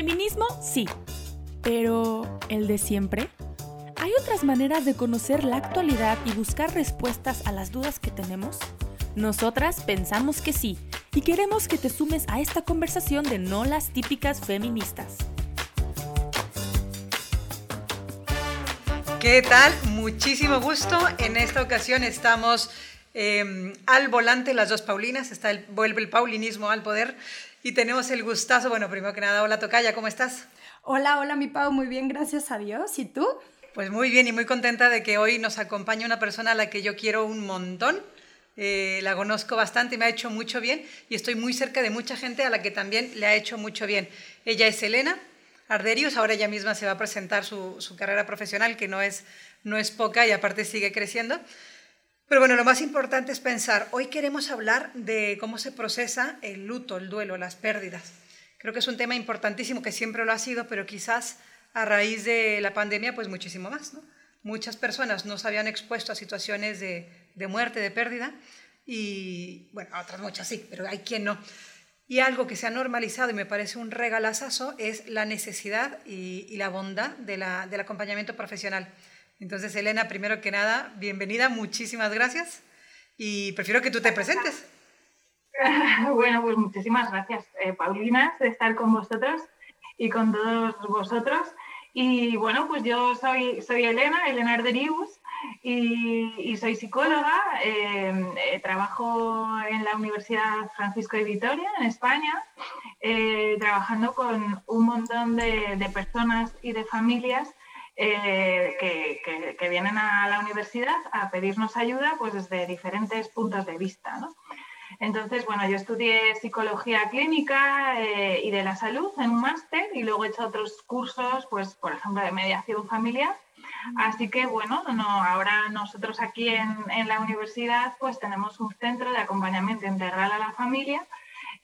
Feminismo, sí. Pero, ¿el de siempre? ¿Hay otras maneras de conocer la actualidad y buscar respuestas a las dudas que tenemos? Nosotras pensamos que sí y queremos que te sumes a esta conversación de no las típicas feministas. ¿Qué tal? Muchísimo gusto. En esta ocasión estamos em, al volante las dos Paulinas, está el, vuelve el paulinismo al poder y tenemos el gustazo, bueno, primero que nada, hola Tocaya, ¿cómo estás? Hola, hola mi Pau, muy bien, gracias a Dios. ¿Y tú? Pues muy bien y muy contenta de que hoy nos acompañe una persona a la que yo quiero un montón. Eh, la conozco bastante y me ha hecho mucho bien y estoy muy cerca de mucha gente a la que también le ha hecho mucho bien. Ella es Elena Arderius, ahora ella misma se va a presentar su, su carrera profesional, que no es, no es poca y aparte sigue creciendo. Pero bueno, lo más importante es pensar, hoy queremos hablar de cómo se procesa el luto, el duelo, las pérdidas. Creo que es un tema importantísimo que siempre lo ha sido, pero quizás a raíz de la pandemia, pues muchísimo más. ¿no? Muchas personas no se habían expuesto a situaciones de, de muerte, de pérdida, y bueno, otras muchas sí, pero hay quien no. Y algo que se ha normalizado y me parece un regalazazo es la necesidad y, la bondad de del acompañamiento profesional. Entonces, Elena, primero que nada, bienvenida, muchísimas gracias y prefiero que tú te presentes. Bueno, pues muchísimas gracias, eh, Paulina, de estar con vosotros y con todos vosotros. Y bueno, pues yo soy, soy Elena, Elena Arderius, y, soy psicóloga. Eh, eh, trabajo en la Universidad Francisco de Vitoria, en España, trabajando con un montón de personas y de familias eh, que, vienen a la universidad a pedirnos ayuda pues desde diferentes puntos de vista. Entonces, bueno, yo estudié psicología clínica eh, y de la salud en un máster y luego he hecho otros cursos, pues, por ejemplo, de mediación familiar. Así que, bueno, no, ahora nosotros aquí en, en la universidad pues tenemos un centro de acompañamiento integral a la familia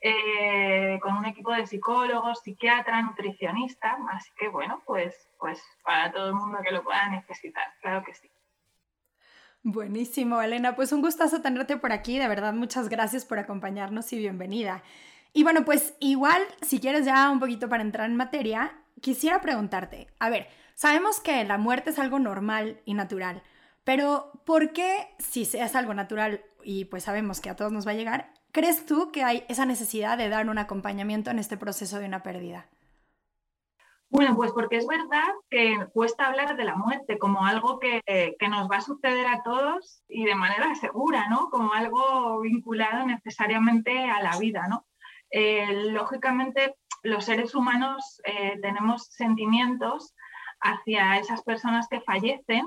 eh, con un equipo de psicólogos, psiquiatras, nutricionistas, así que bueno, pues, pues para todo el mundo que lo pueda necesitar, claro que sí. Buenísimo, Elena. Pues un gustazo tenerte por aquí. De verdad, muchas gracias por acompañarnos y bienvenida. Y bueno, pues igual, si quieres ya un poquito para entrar en materia, quisiera preguntarte, a ver, sabemos que la muerte es algo normal y natural, pero ¿por qué si es algo natural y pues sabemos que a todos nos va a llegar, ¿Crees tú que hay esa necesidad de dar un acompañamiento en este proceso de una pérdida? Bueno, pues porque es verdad que cuesta hablar de la muerte como algo que, nos va a suceder a todos y de manera segura, ¿no? Como algo vinculado necesariamente a la vida, ¿no? Eh, lógicamente, los seres humanos eh, tenemos sentimientos hacia esas personas que fallecen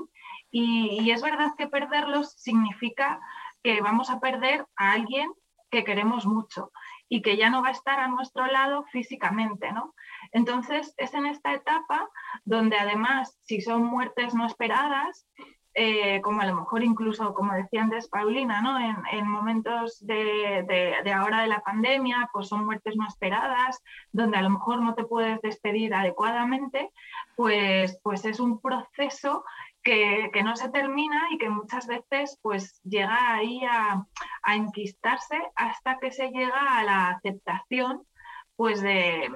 y, y es verdad que perderlos significa que vamos a perder a alguien que queremos mucho y que ya no va a estar a nuestro lado físicamente, ¿no? Entonces es en esta etapa donde además, si son muertes no esperadas, eh, como a lo mejor incluso, como decía antes Paulina, ¿no? en, momentos de, de, ahora de la pandemia, pues son muertes no esperadas, donde a lo mejor no te puedes despedir adecuadamente, pues, pues es un proceso que, no se termina y que muchas veces pues llega ahí a, enquistarse hasta que se llega a la aceptación pues de,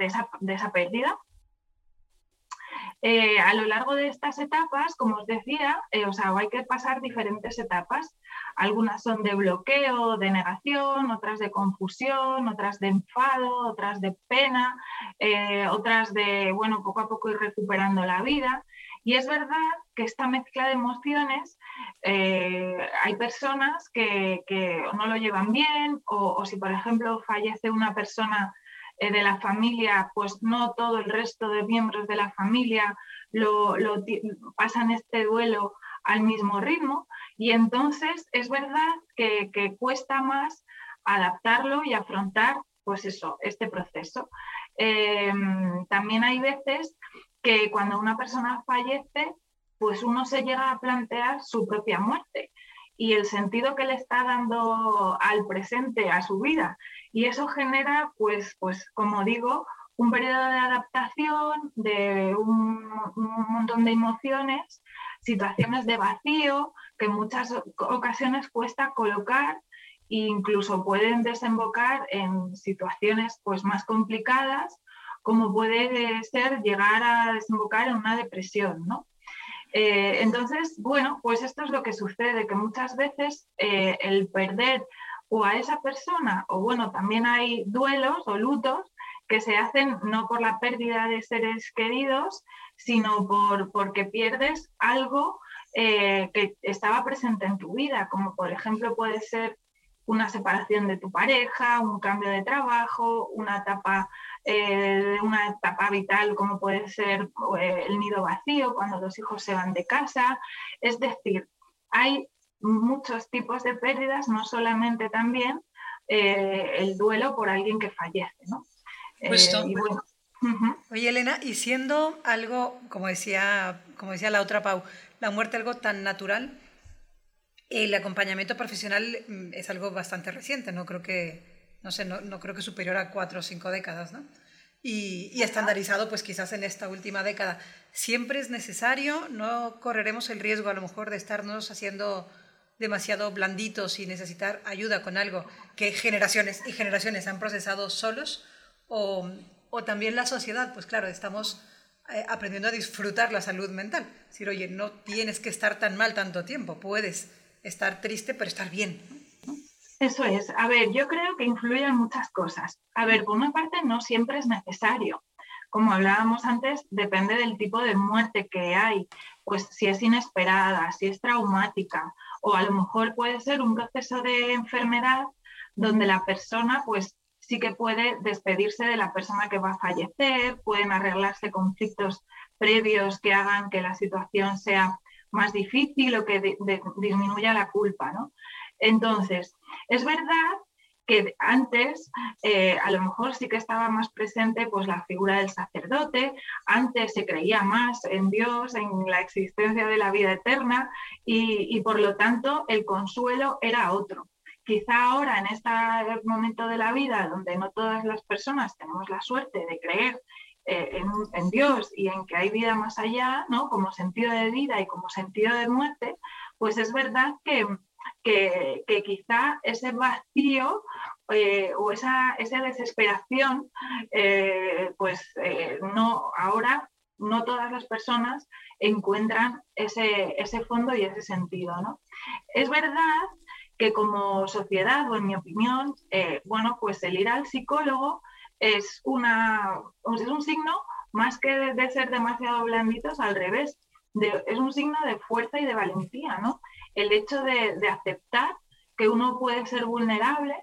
esa, pérdida. Eh, a lo largo de estas etapas, como os decía, eh, o sea, hay que pasar diferentes etapas. Algunas son de bloqueo, de negación, otras de confusión, otras de enfado, otras de pena, eh, otras de, bueno, poco a poco ir recuperando la vida. Y es verdad que esta mezcla de emociones, eh, hay personas que, no lo llevan bien o, si, por ejemplo, fallece una persona eh, de la familia, pues no todo el resto de miembros de la familia lo, pasan este duelo al mismo ritmo. Y entonces es verdad que, cuesta más adaptarlo y afrontar pues eso, este proceso. Eh, también hay veces que cuando una persona fallece, pues uno se llega a plantear su propia muerte y el sentido que le está dando al presente, a su vida. Y eso genera, pues, pues como digo, un periodo de adaptación, de un, montón de emociones, situaciones de vacío que en muchas ocasiones cuesta colocar e incluso pueden desembocar en situaciones pues, más complicadas como puede ser llegar a desembocar en una depresión, ¿no? Eh, entonces, bueno, pues esto es lo que sucede, que muchas veces eh, el perder o a esa persona, o bueno, también hay duelos o lutos que se hacen no por la pérdida de seres queridos, sino por, porque pierdes algo eh, que estaba presente en tu vida, como por ejemplo puede ser una separación de tu pareja, un cambio de trabajo, una etapa, eh, una etapa vital como puede ser eh, el nido vacío cuando los hijos se van de casa. Es decir, hay muchos tipos de pérdidas, no solamente también eh, el duelo por alguien que fallece. ¿no? Oye, Elena, y siendo algo, como decía, como decía la otra Pau, la muerte algo tan natural, el acompañamiento profesional mm, es algo bastante reciente, no creo que, no sé, no, creo que superior a cuatro o cinco décadas, ¿no? Y, estandarizado, pues quizás en esta última década. Siempre es necesario, no correremos el riesgo a lo mejor de estarnos haciendo demasiado blanditos y necesitar ayuda con algo que generaciones y generaciones han procesado solos, o, o también la sociedad, pues claro, estamos eh, aprendiendo a disfrutar la salud mental. Es decir, oye, no tienes que estar tan mal tanto tiempo, puedes estar triste, pero estar bien. Eso es. A ver, yo creo que influyen muchas cosas. A ver, por una parte, no siempre es necesario. Como hablábamos antes, depende del tipo de muerte que hay, pues si es inesperada, si es traumática, o a lo mejor puede ser un proceso de enfermedad donde la persona, pues sí que puede despedirse de la persona que va a fallecer, pueden arreglarse conflictos previos que hagan que la situación sea más difícil o que disminuya la culpa. ¿no? Entonces, es verdad que antes eh, a lo mejor sí que estaba más presente pues, la figura del sacerdote, antes se creía más en Dios, en la existencia de la vida eterna y, por lo tanto el consuelo era otro. Quizá ahora en este momento de la vida donde no todas las personas tenemos la suerte de creer eh, en, Dios y en que hay vida más allá, ¿no? como sentido de vida y como sentido de muerte, pues es verdad que, que, quizá ese vacío eh, o esa, esa desesperación, eh, pues no, ahora no todas las personas encuentran ese, ese fondo y ese sentido. ¿no? Es verdad que como sociedad, o en mi opinión, bueno, pues el ir al psicólogo es, una, es un signo más que de, ser demasiado blanditos, al revés, es un signo de fuerza y de valentía, ¿no? El hecho de, aceptar que uno puede ser vulnerable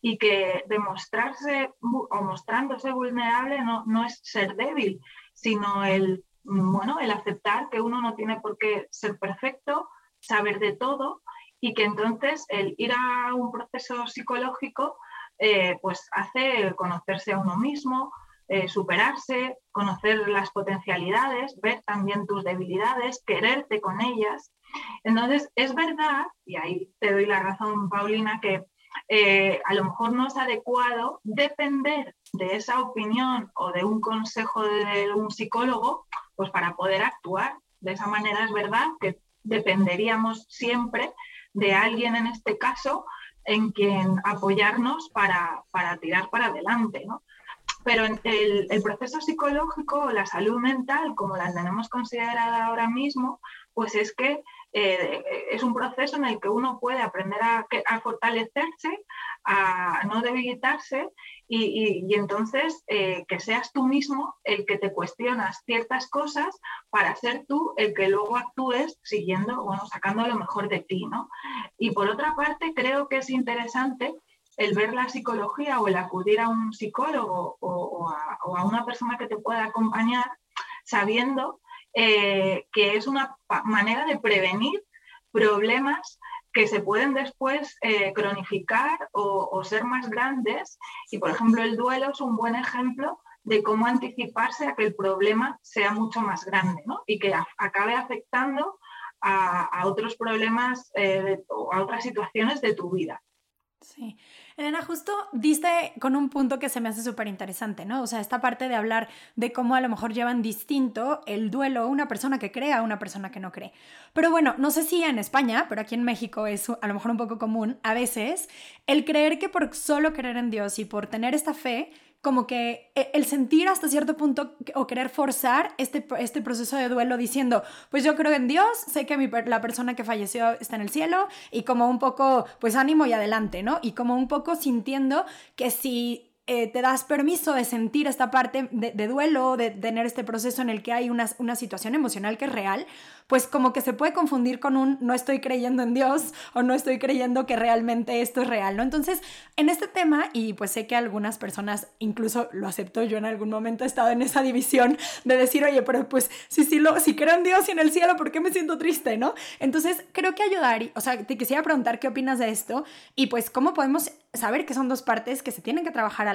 y que demostrarse o mostrándose vulnerable no, no es ser débil, sino el, bueno, el aceptar que uno no tiene por qué ser perfecto, saber de todo y que entonces el ir a un proceso psicológico eh, pues hace conocerse a uno mismo, eh, superarse, conocer las potencialidades, ver también tus debilidades, quererte con ellas. Entonces, es verdad, y ahí te doy la razón, Paulina, que eh, a lo mejor no es adecuado depender de esa opinión o de un consejo de un psicólogo, pues para poder actuar. De esa manera es verdad que dependeríamos siempre de alguien en este caso en quien apoyarnos para, tirar para adelante. ¿no? Pero el, el proceso psicológico, la salud mental, como la tenemos considerada ahora mismo, pues es que eh, es un proceso en el que uno puede aprender a, fortalecerse, a no debilitarse y, entonces eh, que seas tú mismo el que te cuestionas ciertas cosas para ser tú el que luego actúes siguiendo, bueno, sacando lo mejor de ti, ¿no? Y por otra parte, creo que es interesante el ver la psicología o el acudir a un psicólogo o, a, una persona que te pueda acompañar sabiendo eh, que es una manera de prevenir problemas que se pueden después eh, cronificar o, ser más grandes. Y, por ejemplo, el duelo es un buen ejemplo de cómo anticiparse a que el problema sea mucho más grande y que acabe afectando a, otros problemas eh, o a otras situaciones de tu vida. Sí. Elena, justo diste con un punto que se me hace súper interesante, ¿no? O sea, esta parte de hablar de cómo a lo mejor llevan distinto el duelo una persona que cree a una persona que no cree. Pero bueno, no sé si en España, pero aquí en México es a lo mejor un poco común, a veces, el creer que por solo creer en Dios y por tener esta fe, como que e, el sentir hasta cierto punto o querer forzar este, este proceso de duelo diciendo, pues yo creo en Dios, sé que la persona que falleció está en el cielo y como un poco, pues ánimo y adelante, ¿no? Y como un poco sintiendo que si eh, te das permiso de sentir esta parte de, duelo, de, tener este proceso en el que hay una, una situación emocional que es real, pues como que se puede confundir con un no estoy creyendo en Dios o no estoy creyendo que realmente esto es real, ¿no? Entonces, en este tema, y pues sé que algunas personas, incluso lo acepto, yo en algún momento he estado en esa división de decir, oye, pero pues si, si, lo, si creo en Dios y en el cielo, ¿por qué me siento triste, no? Entonces, creo que ayudar, o sea, te quisiera preguntar qué opinas de esto y pues cómo podemos saber que son dos partes que se tienen que trabajar a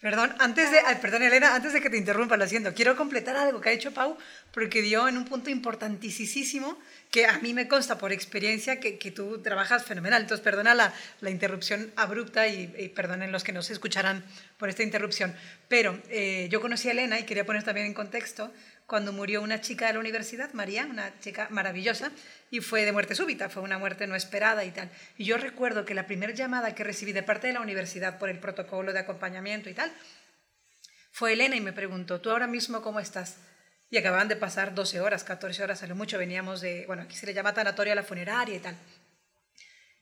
Perdón, antes de, perdón Elena, antes de que te interrumpa, lo siento, quiero completar algo que ha hecho Pau, porque dio en un punto importantísimo que a mí me consta por experiencia que, que tú trabajas fenomenal. Entonces, perdona la, la interrupción abrupta y, y, perdonen los que nos escucharán por esta interrupción. Pero eh, yo conocí a Elena y quería poner también en contexto cuando murió una chica de la universidad, María, una chica maravillosa, y fue de muerte súbita, fue una muerte no esperada y tal. Y yo recuerdo que la primera llamada que recibí de parte de la universidad por el protocolo de acompañamiento y tal, fue Elena y me preguntó, ¿tú ahora mismo cómo estás? Y acababan de pasar 12 horas, 14 horas a lo mucho, veníamos de, bueno, aquí se le llama tanatoria a la funeraria y tal.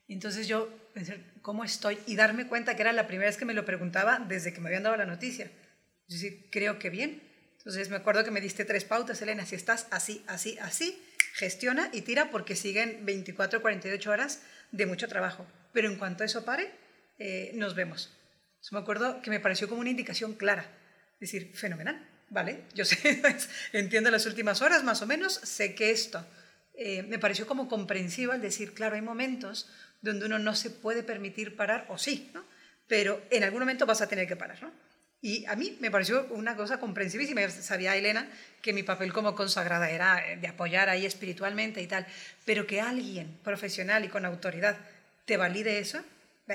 Y entonces yo pensé, ¿cómo estoy? Y darme cuenta que era la primera vez que me lo preguntaba desde que me habían dado la noticia. Es decir, creo que bien. Entonces me acuerdo que me diste tres pautas, Elena, si estás así, así, así, gestiona y tira porque siguen 24 48 horas de mucho trabajo. Pero en cuanto eso pare, eh, nos vemos. Entonces, me acuerdo que me pareció como una indicación clara. Decir, fenomenal, ¿vale? Yo sé, entiendo las últimas horas más o menos, sé que esto eh, me pareció como comprensivo al decir, claro, hay momentos donde uno no se puede permitir parar, o sí, ¿no? Pero en algún momento vas a tener que parar, ¿no? Y a mí me pareció una cosa comprensivísima. Sabía Elena que mi papel como consagrada era eh, de apoyar ahí espiritualmente y tal, pero que alguien profesional y con autoridad te valide eso,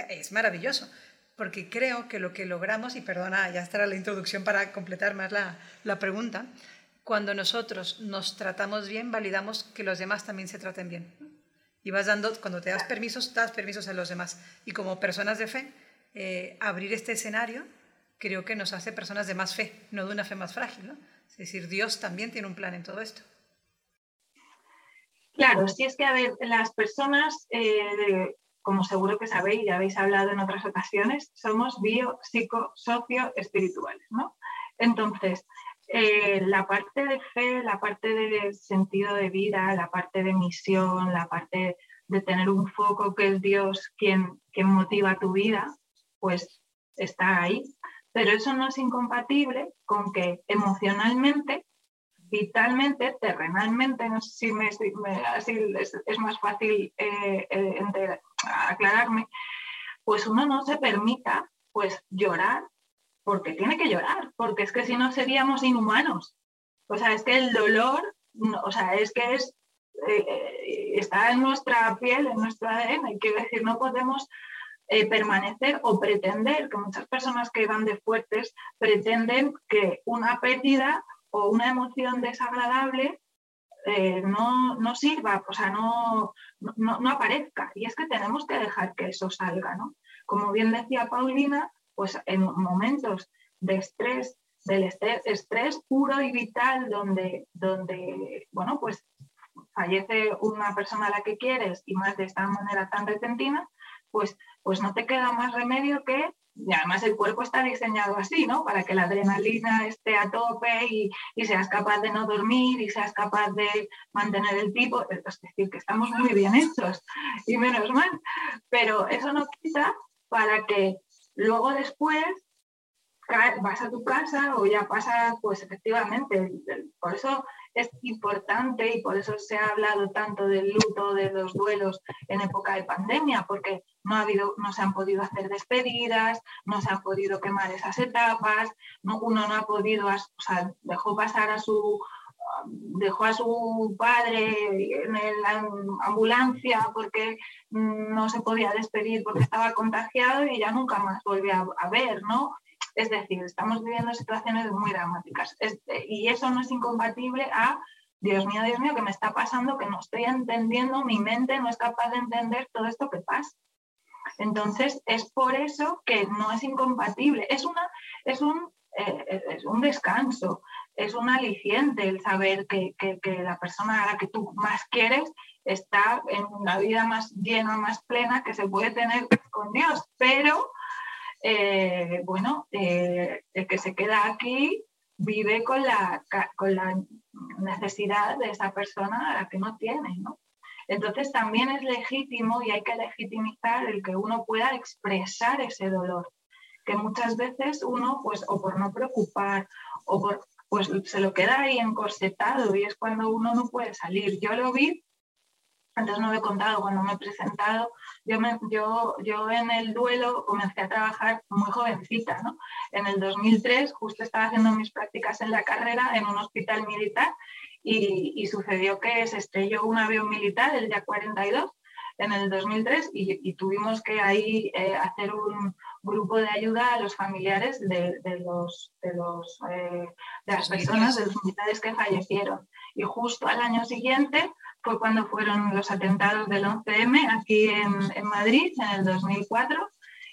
es maravilloso, porque creo que lo que logramos, y perdona, ya estará la introducción para completar más la, la pregunta, cuando nosotros nos tratamos bien, validamos que los demás también se traten bien. Y vas dando, cuando te das permisos, das permisos a los demás. Y como personas de fe, eh, abrir este escenario creo que nos hace personas de más fe, no de una fe más frágil. ¿no? Es decir, Dios también tiene un plan en todo esto. Claro, si es que, a ver, las personas, eh, como seguro que sabéis, ya habéis hablado en otras ocasiones, somos bio, psico, socio, espirituales, ¿no? Entonces, eh, la parte de fe, la parte de sentido de vida, la parte de misión, la parte de tener un foco que es Dios quien, quien motiva tu vida, pues está ahí pero eso no es incompatible con que emocionalmente, vitalmente, terrenalmente, no sé si me, es, más fácil eh, eh, aclararme, pues uno no se permita pues llorar porque tiene que llorar, porque es que si no seríamos inhumanos. O sea, es que el dolor, o sea, es que es, eh, está en nuestra piel, en nuestro ADN, quiero decir, no podemos eh, permanecer o pretender, que muchas personas que van de fuertes pretenden que una pérdida o una emoción desagradable eh, no, no, sirva, o sea, no, no, no, aparezca. Y es que tenemos que dejar que eso salga, ¿no? Como bien decía Paulina, pues en momentos de estrés, del estrés, estrés puro y vital, donde, donde, bueno, pues fallece una persona a la que quieres y más de esta manera tan repentina, pues, pues no te queda más remedio que, y además el cuerpo está diseñado así, ¿no? Para que la adrenalina esté a tope y, seas capaz de no dormir y seas capaz de mantener el tipo, es decir, que estamos muy bien hechos y menos mal, pero eso no quita para que luego después vas a tu casa o ya pasa, pues efectivamente, por eso es importante y por eso se ha hablado tanto del luto, de los duelos en época de pandemia, porque no, ha habido, no se han podido hacer despedidas, no se han podido quemar esas etapas, no, uno no ha podido, o sea, dejó pasar a su dejó a su padre en la ambulancia porque no se podía despedir porque estaba contagiado y ya nunca más volvió a, ver, ¿no? Es decir, estamos viviendo situaciones muy dramáticas y eso no es incompatible a, Dios mío, Dios mío, que me está pasando, que no estoy entendiendo, mi mente no es capaz de entender todo esto que pasa. Entonces, es por eso que no es incompatible. Es una, es un, eh, es un descanso, es un aliciente el saber que, la persona a la que tú más quieres está en una vida más llena, más plena que se puede tener con Dios, pero eh, bueno, eh, el que se queda aquí vive con la, con la necesidad de esa persona a la que no tiene, ¿no? Entonces también es legítimo y hay que legitimizar el que uno pueda expresar ese dolor, que muchas veces uno, pues, o por no preocupar, o por, pues se lo queda ahí encorsetado y es cuando uno no puede salir. Yo lo vi, antes no lo he contado cuando me he presentado, yo, me, yo, yo en el duelo comencé a trabajar muy jovencita, ¿no? En el 2003 justo estaba haciendo mis prácticas en la carrera en un hospital militar y, sucedió que se estrelló un avión militar, el ya 42, en el 2003 y, tuvimos que ahí eh, hacer un grupo de ayuda a los familiares de, los, de, los, eh, de las personas, de los militares que fallecieron. Y justo al año siguiente fue cuando fueron los atentados del 11M aquí en, en Madrid, en el 2004,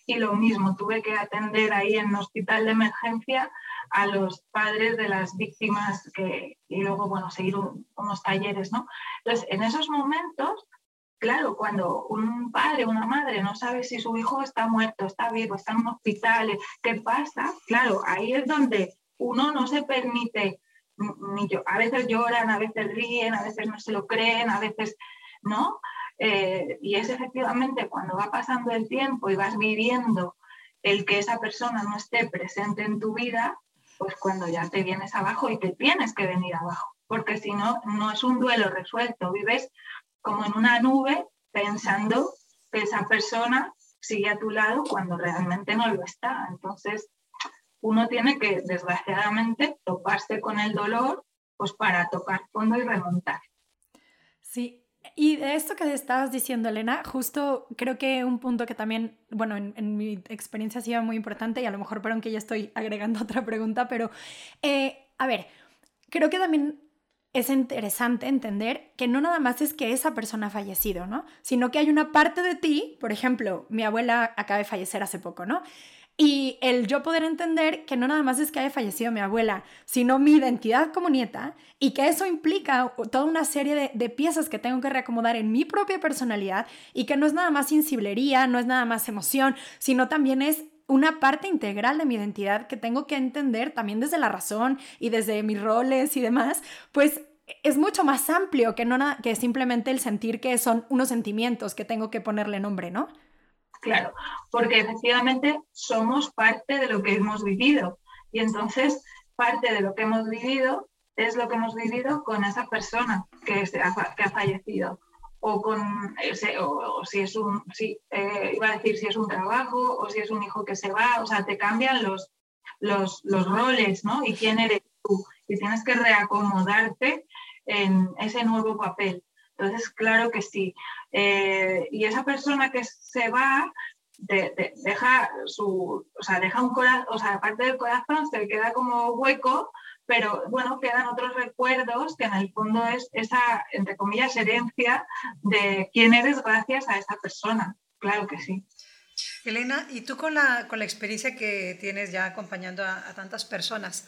y lo mismo, tuve que atender ahí en un hospital de emergencia a los padres de las víctimas que, y luego, bueno, seguir unos talleres, ¿no? Entonces, en esos momentos, claro, cuando un padre una madre no sabe si su hijo está muerto, está vivo, está en un hospital, ¿qué pasa? Claro, ahí es donde uno no se permite, a veces lloran, a veces ríen, a veces no se lo creen, a veces, ¿no? Eh, y es efectivamente cuando va pasando el tiempo y vas viviendo el que esa persona no esté presente en tu vida, pues cuando ya te vienes abajo y te tienes que venir abajo, porque si no, no es un duelo resuelto, vives como en una nube pensando que esa persona sigue a tu lado cuando realmente no lo está. Entonces, uno tiene que, desgraciadamente, toparse con el dolor pues para tocar fondo y remontar. Sí, y de esto que estabas diciendo, Elena, justo creo que un punto que también, bueno, en, mi experiencia ha sido muy importante y a lo mejor, perdón que ya estoy agregando otra pregunta, pero eh, a ver, creo que también es interesante entender que no nada más es que esa persona ha fallecido, ¿no? Sino que hay una parte de ti, por ejemplo, mi abuela acaba de fallecer hace poco, ¿no? Y el yo poder entender que no nada más es que haya fallecido mi abuela, sino mi identidad como nieta y que eso implica toda una serie de, piezas que tengo que reacomodar en mi propia personalidad y que no es nada más insiblería, no es nada más emoción, sino también es una parte integral de mi identidad que tengo que entender también desde la razón y desde mis roles y demás, pues es mucho más amplio que, no que simplemente el sentir que son unos sentimientos que tengo que ponerle nombre, ¿no? Claro, porque efectivamente somos parte de lo que hemos vivido y entonces parte de lo que hemos vivido es lo que hemos vivido con esa persona que, ha, que ha fallecido o con o, si es un, si, eh, iba a decir si es un trabajo o si es un hijo que se va, o sea, te cambian los, los, los roles, ¿no? Y quién eres tú. Y tienes que reacomodarte en ese nuevo papel. Entonces, claro que sí. Eh, y esa persona que se va, deja su, o sea, deja un corazón, o sea, aparte del corazón se queda como hueco, pero bueno, quedan otros recuerdos que en el fondo es esa, entre comillas, herencia de quién eres gracias a esa persona. Claro que sí. Elena, y tú con la, con la experiencia que tienes ya acompañando a tantas personas,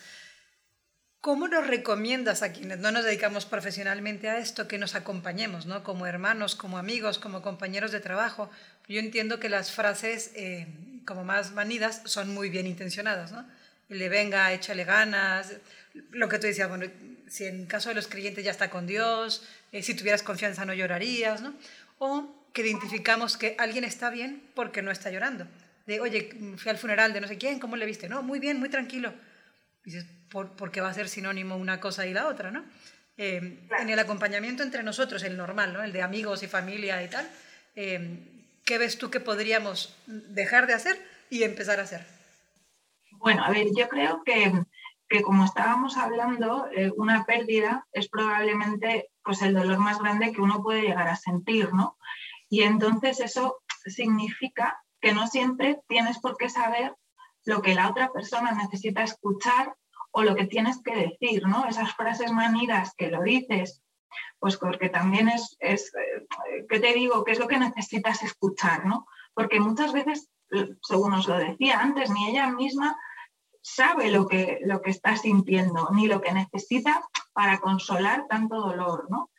¿Cómo nos recomiendas a quienes no nos dedicamos profesionalmente a esto que nos acompañemos, ¿no? como hermanos, como amigos, como compañeros de trabajo? Yo entiendo que las frases eh, como más manidas son muy bien intencionadas, ¿no? Le venga, échale ganas, lo que tú decías, bueno, si en caso de los creyentes ya está con Dios, eh, si tuvieras confianza no llorarías, ¿no? O que identificamos que alguien está bien porque no está llorando. De, oye, fui al funeral de no sé quién, ¿cómo le viste? No, muy bien, muy tranquilo. Dices, porque va a ser sinónimo una cosa y la otra, ¿no? Eh, en el acompañamiento entre nosotros, el normal, ¿no? El de amigos y familia y tal, eh, ¿qué ves tú que podríamos dejar de hacer y empezar a hacer? Bueno, a ver, yo creo que, que como estábamos hablando, eh, una pérdida es probablemente pues, el dolor más grande que uno puede llegar a sentir, ¿no? Y entonces eso significa que no siempre tienes por qué saber lo que la otra persona necesita escuchar o lo que tienes que decir, ¿no? Esas frases manidas que lo dices, pues porque también es, es eh, ¿qué te digo? ¿Qué es lo que necesitas escuchar, ¿no? Porque muchas veces, según os lo decía antes, ni ella misma sabe lo que, lo que está sintiendo ni lo que necesita para consolar tanto dolor, ¿no?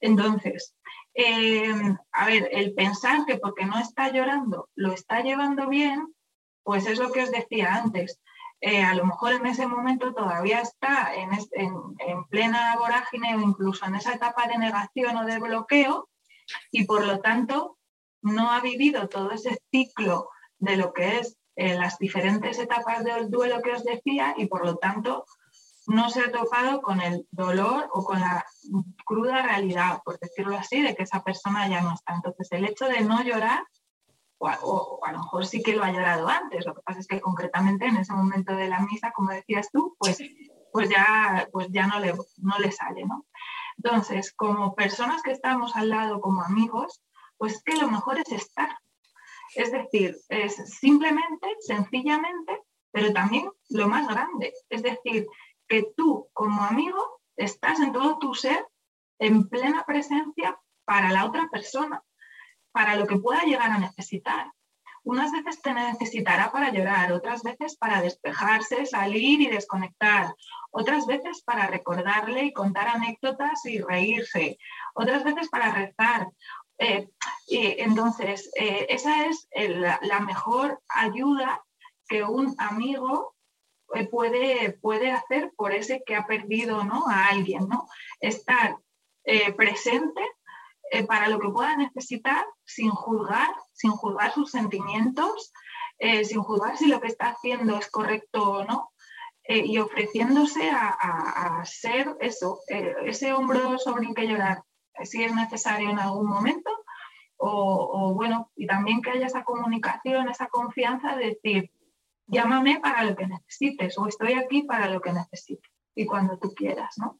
Entonces, eh, a ver, el pensar que porque no está llorando lo está llevando bien, pues es lo que os decía antes. Eh, a lo mejor en ese momento todavía está en, en, plena vorágine o incluso en esa etapa de negación o de bloqueo y por lo tanto no ha vivido todo ese ciclo de lo que es eh, las diferentes etapas del duelo que os decía y por lo tanto no se ha topado con el dolor o con la cruda realidad, por decirlo así, de que esa persona ya no está. Entonces, el hecho de no llorar, o, a lo mejor sí que lo ha llorado antes, lo que pasa es que concretamente en ese momento de la misa, como decías tú, pues, pues ya, pues ya no, le, no le sale, ¿no? Entonces, como personas que estamos al lado, como amigos, pues que lo mejor es estar. Es decir, es simplemente, sencillamente, pero también lo más grande. Es decir, que tú como amigo estás en todo tu ser en plena presencia para la otra persona, para lo que pueda llegar a necesitar. Unas veces te necesitará para llorar, otras veces para despejarse, salir y desconectar, otras veces para recordarle y contar anécdotas y reírse, otras veces para rezar. Eh, y entonces, eh, esa es la mejor ayuda que un amigo eh, puede, puede hacer por ese que ha perdido ¿no? a alguien, ¿no? Estar eh, presente eh, para lo que pueda necesitar sin juzgar, sin juzgar sus sentimientos, sin juzgar si lo que está haciendo es correcto o no, y ofreciéndose a, ser eso, ese hombro sobre el que llorar, si es necesario en algún momento, o, o, bueno, y también que haya esa comunicación, esa confianza de decir, llámame para lo que necesites o estoy aquí para lo que necesites y cuando tú quieras, ¿no?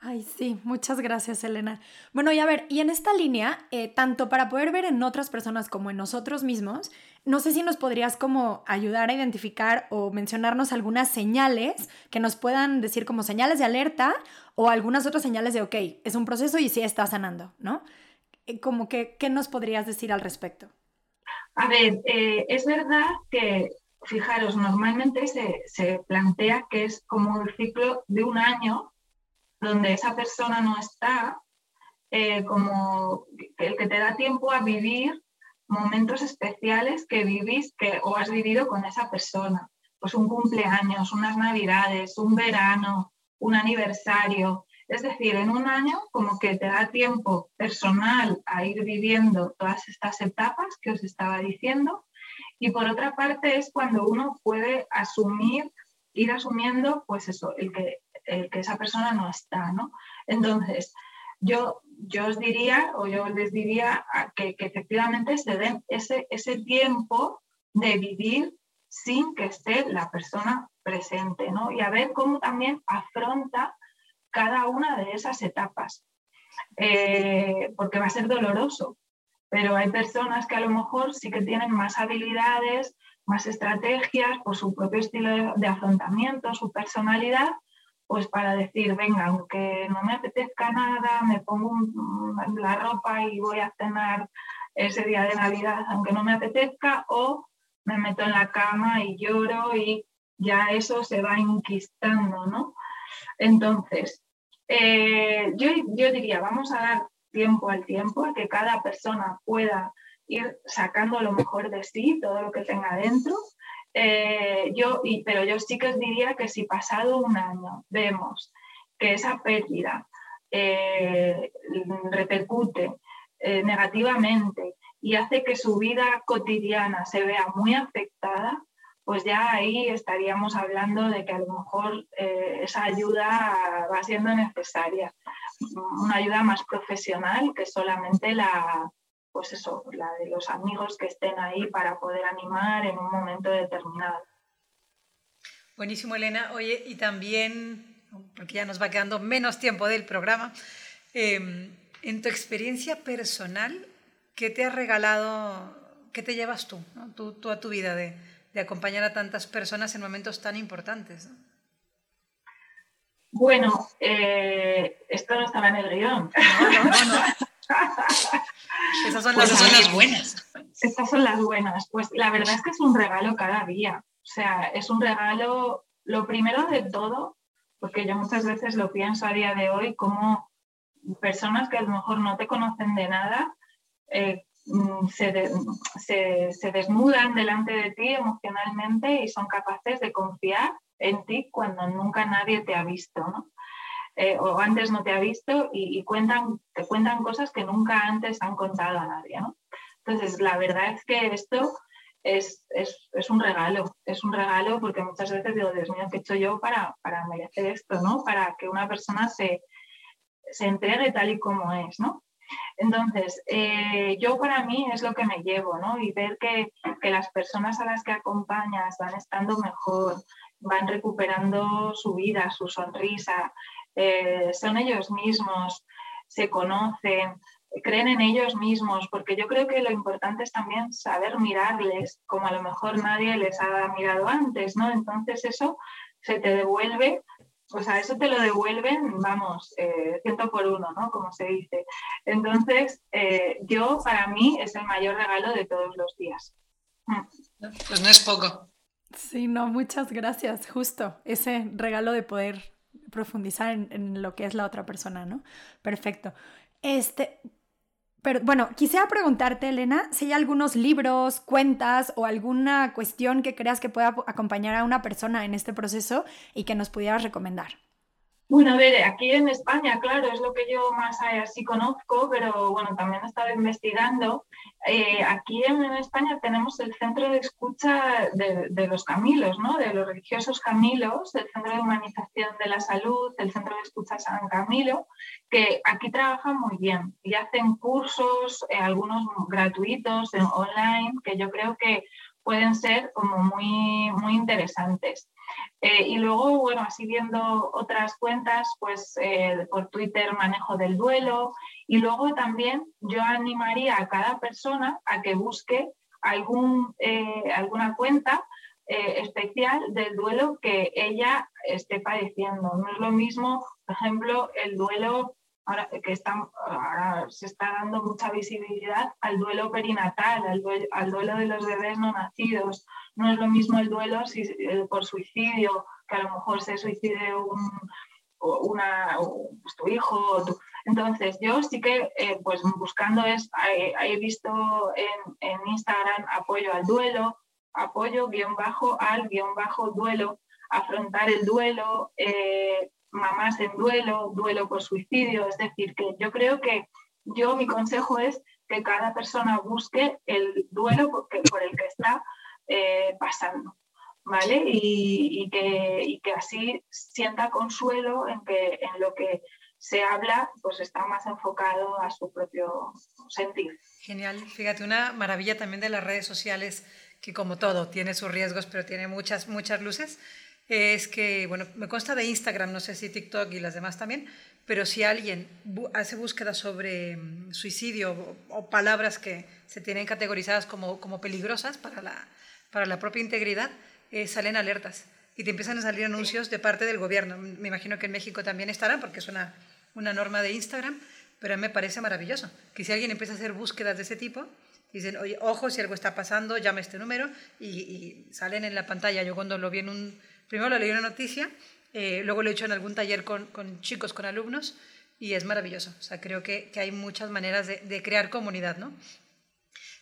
Ay, sí, muchas gracias, Elena. Bueno, y a ver, y en esta línea, eh, tanto para poder ver en otras personas como en nosotros mismos, no sé si nos podrías como ayudar a identificar o mencionarnos algunas señales que nos puedan decir como señales de alerta o algunas otras señales de, ok, es un proceso y sí está sanando, ¿no? Eh, como que, ¿qué nos podrías decir al respecto? A ver, eh, es verdad que, fijaros, normalmente se, plantea que es como el ciclo de un año donde esa persona no está, eh, como el que te da tiempo a vivir momentos especiales que vivís que, o has vivido con esa persona. Pues un cumpleaños, unas navidades, un verano, un aniversario. Es decir, en un año como que te da tiempo personal a ir viviendo todas estas etapas que os estaba diciendo y por otra parte es cuando uno puede asumir, ir asumiendo pues eso, el que, que esa persona no está, ¿no? Entonces, yo, yo os diría o yo les diría que, que efectivamente se den ese, ese tiempo de vivir sin que esté la persona presente, ¿no? Y a ver cómo también afronta cada una de esas etapas, eh, porque va a ser doloroso, pero hay personas que a lo mejor sí que tienen más habilidades, más estrategias por su propio estilo de, afrontamiento, su personalidad, pues para decir, venga, aunque no me apetezca nada, me pongo la ropa y voy a cenar ese día de Navidad, aunque no me apetezca, o me meto en la cama y lloro y ya eso se va inquistando, ¿no? Entonces, eh, yo, diría, vamos a dar tiempo al tiempo, a que cada persona pueda ir sacando lo mejor de sí, todo lo que tenga dentro. Eh, yo, y, pero yo sí que os diría que si pasado un año vemos que esa pérdida eh, repercute negativamente y hace que su vida cotidiana se vea muy afectada, pues ya ahí estaríamos hablando de que a lo mejor eh, esa ayuda va siendo necesaria, una ayuda más profesional que solamente la, pues eso, la de los amigos que estén ahí para poder animar en un momento determinado. Buenísimo, Elena. Oye, y también, porque ya nos va quedando menos tiempo del programa, em, en tu experiencia personal, ¿qué te ha regalado, qué te llevas tú, tú, a tu vida de de acompañar a tantas personas en momentos tan importantes. Bueno, eh, esto no estaba en el guion. No, no, no. Esas son las, pues buenas. Estas son las buenas. Pues la verdad es que es un regalo cada día. O sea, es un regalo, lo primero de todo, porque yo muchas veces lo pienso a día de hoy, como personas que a lo mejor no te conocen de nada, eh, mm, se, se, desnudan delante de ti emocionalmente y son capaces de confiar en ti cuando nunca nadie te ha visto, ¿no? Eh, o antes no te ha visto y, cuentan, te cuentan cosas que nunca antes han contado a nadie, ¿no? Entonces, la verdad es que esto es, es, un regalo, es un regalo porque muchas veces digo, Dios mío, ¿qué he hecho yo para, para merecer esto, ¿no? Para que una persona se, se entregue tal y como es, ¿no? Entonces, eh, yo para mí es lo que me llevo, ¿no? Y ver que, que, las personas a las que acompañas van estando mejor, van recuperando su vida, su sonrisa, eh, son ellos mismos, se conocen, creen en ellos mismos, porque yo creo que lo importante es también saber mirarles, como a lo mejor nadie les ha mirado antes, ¿no? Entonces eso se te devuelve o sea, eso te lo devuelven, vamos, eh, ciento por uno, ¿no? Como se dice. Entonces, eh, yo, para mí, es el mayor regalo de todos los días. Mm. Pues no es poco. Sí, no, muchas gracias. Justo ese regalo de poder profundizar en, lo que es la otra persona, ¿no? Perfecto. Este, pero bueno, quisiera preguntarte, Elena, si hay algunos libros, cuentas o alguna cuestión que creas que pueda acompañar a una persona en este proceso y que nos pudieras recomendar. Bueno, a ver, aquí en España, claro, es lo que yo más así conozco, pero bueno, también he estado investigando. Eh, aquí en, España tenemos el centro de escucha de, los Camilos, ¿no? De los religiosos Camilos, el Centro de Humanización de la Salud, el Centro de Escucha San Camilo, que aquí trabajan muy bien y hacen cursos, eh, algunos gratuitos, online, que yo creo que pueden ser como muy, muy interesantes. Eh, y luego, bueno, así viendo otras cuentas, pues eh, por Twitter manejo del duelo. Y luego también yo animaría a cada persona a que busque algún, eh, alguna cuenta especial del duelo que ella esté padeciendo. No es lo mismo, por ejemplo, el duelo ahora que está, se está dando mucha visibilidad al duelo perinatal, al al duelo de los bebés no nacidos, no es lo mismo el duelo si, eh, por suicidio, que a lo mejor se suicide un, una, pues, tu hijo. Entonces, yo sí que, eh, pues buscando es, he, visto en, Instagram apoyo al duelo, apoyo guion bajo al guion bajo duelo, afrontar el duelo, eh, mamás en duelo, duelo por suicidio. Es decir, que yo creo que yo mi consejo es que cada persona busque el duelo por el que está eh, pasando, ¿vale? Y, que, que, así sienta consuelo en que en lo que se habla pues está más enfocado a su propio sentir. Genial, fíjate, una maravilla también de las redes sociales que como todo tiene sus riesgos pero tiene muchas, muchas luces, es que, bueno, me consta de Instagram, no sé si TikTok y las demás también, pero si alguien hace búsqueda sobre mm, suicidio o, palabras que se tienen categorizadas como, como peligrosas para la, para la propia integridad, eh, salen alertas y te empiezan a salir anuncios de parte del gobierno. Me imagino que en México también estará porque es una, una norma de Instagram, pero me parece maravilloso que si alguien empieza a hacer búsquedas de ese tipo, dicen, oye, ojo, si algo está pasando, llame este número y, salen en la pantalla. Yo cuando lo vi en un, primero lo leí en una noticia, eh, luego lo he hecho en algún taller con, con, chicos, con alumnos, y es maravilloso. O sea, creo que, que hay muchas maneras de, de, crear comunidad, ¿no?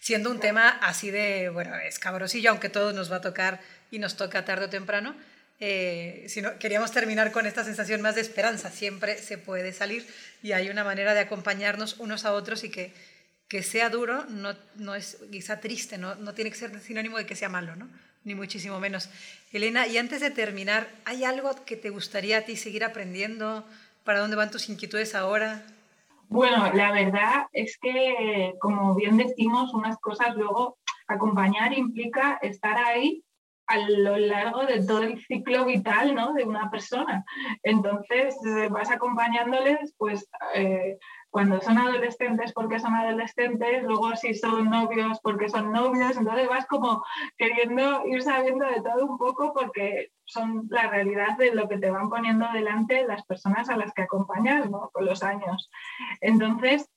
Siendo un tema así de, bueno, escabrosillo, aunque todo nos va a tocar y nos toca tarde o temprano. Eh, si queríamos terminar con esta sensación más de esperanza, siempre se puede salir y hay una manera de acompañarnos unos a otros y que, que sea duro no, no es quizá triste, no, no tiene que ser sinónimo de que sea malo, ¿no? ni muchísimo menos. Elena, y antes de terminar, ¿hay algo que te gustaría a ti seguir aprendiendo? ¿Para dónde van tus inquietudes ahora? Bueno, la verdad es que, como bien decimos, unas cosas luego acompañar implica estar ahí a lo largo de todo el ciclo vital ¿no? de una persona. Entonces, eh, vas acompañándoles, pues eh, cuando son adolescentes porque son adolescentes, luego si son novios porque son novios, entonces vas como queriendo ir sabiendo de todo un poco porque son la realidad de lo que te van poniendo delante las personas a las que acompañas con los años. Entonces,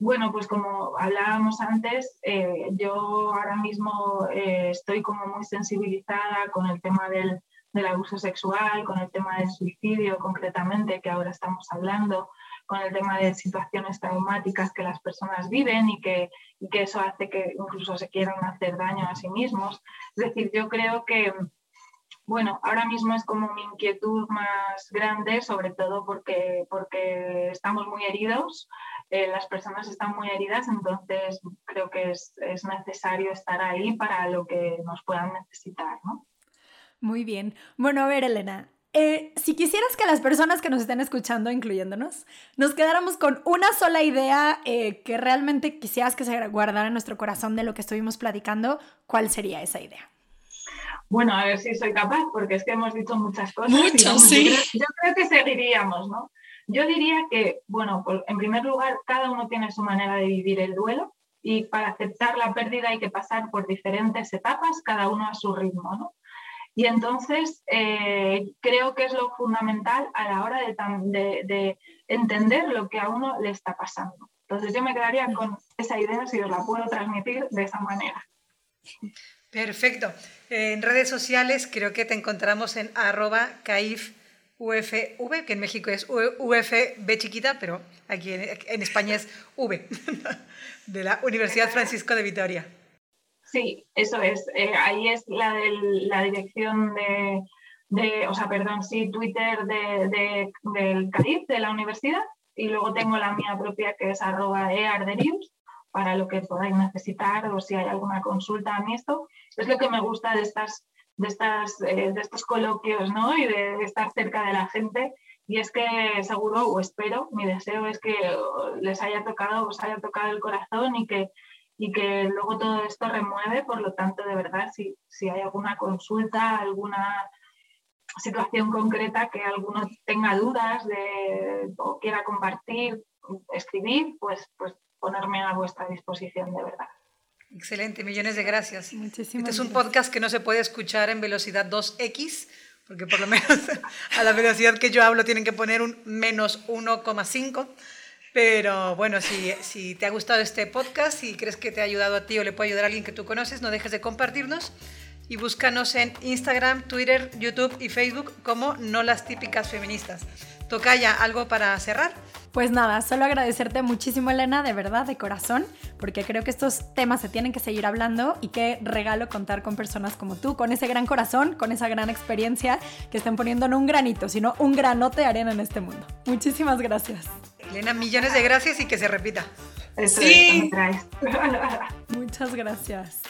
Bueno, pues como hablábamos antes, eh, yo ahora mismo eh, estoy como muy sensibilizada con el tema del, abuso sexual, con el tema del suicidio concretamente, que ahora estamos hablando, con el tema de situaciones traumáticas que las personas viven y que, y que eso hace que incluso se quieran hacer daño a sí mismos. Es decir, yo creo que, bueno, ahora mismo es como mi inquietud más grande, sobre todo porque, porque estamos muy heridos, eh, las personas están muy heridas, entonces creo que es, es, necesario estar ahí para lo que nos puedan necesitar, ¿no? Muy bien. Bueno, a ver, Elena, eh, si quisieras que las personas que nos estén escuchando, incluyéndonos, nos quedáramos con una sola idea eh, que realmente quisieras que se guardara en nuestro corazón de lo que estuvimos platicando, ¿cuál sería esa idea? Bueno, a ver si soy capaz, porque es que hemos dicho muchas cosas. Muchas, sí. Yo creo, que seguiríamos, ¿no? Yo diría que, bueno, en primer lugar, cada uno tiene su manera de vivir el duelo y para aceptar la pérdida hay que pasar por diferentes etapas, cada uno a su ritmo, ¿no? Y entonces eh, creo que es lo fundamental a la hora de, de, entender lo que a uno le está pasando. Entonces yo me quedaría con esa idea si os la puedo transmitir de esa manera. Perfecto. En redes sociales creo que te encontramos en arroba caifufv, que en México es UFB chiquita, pero aquí en, España es V, de la Universidad Francisco de Vitoria. Sí, eso es. Eh, ahí es la, la dirección de, de, o sea, perdón, sí, Twitter de, del CAIF, de la universidad, y luego tengo la mía propia que es arroba earderius para lo que podáis necesitar o si hay alguna consulta a mí esto. Es lo que me gusta de, estas, de, estas, eh, de estos coloquios ¿no? y de, estar cerca de la gente. Y es que seguro o espero, mi deseo es que les haya tocado, os haya tocado el corazón y que, y que luego todo esto remueve. Por lo tanto, de verdad, si, si hay alguna consulta, alguna situación concreta que alguno tenga dudas de, o quiera compartir, escribir, pues, pues ponerme a vuestra disposición de verdad. Excelente, millones de gracias. Muchísimas este es un podcast que no se puede escuchar en velocidad 2x, porque por lo menos a la velocidad que yo hablo tienen que poner un menos 1,5. Pero bueno, si, si te ha gustado este podcast y crees que te ha ayudado a ti o le puede ayudar a alguien que tú conoces, no dejes de compartirnos y búscanos en Instagram, Twitter, YouTube y Facebook como No las típicas feministas. Toca ya algo para cerrar. Pues nada, solo agradecerte muchísimo Elena, de verdad, de corazón, porque creo que estos temas se tienen que seguir hablando y qué regalo contar con personas como tú, con ese gran corazón, con esa gran experiencia que estén poniendo no un granito, sino un granote de arena en este mundo. Muchísimas gracias. Elena, millones de gracias y que se repita. sí. Muchas gracias.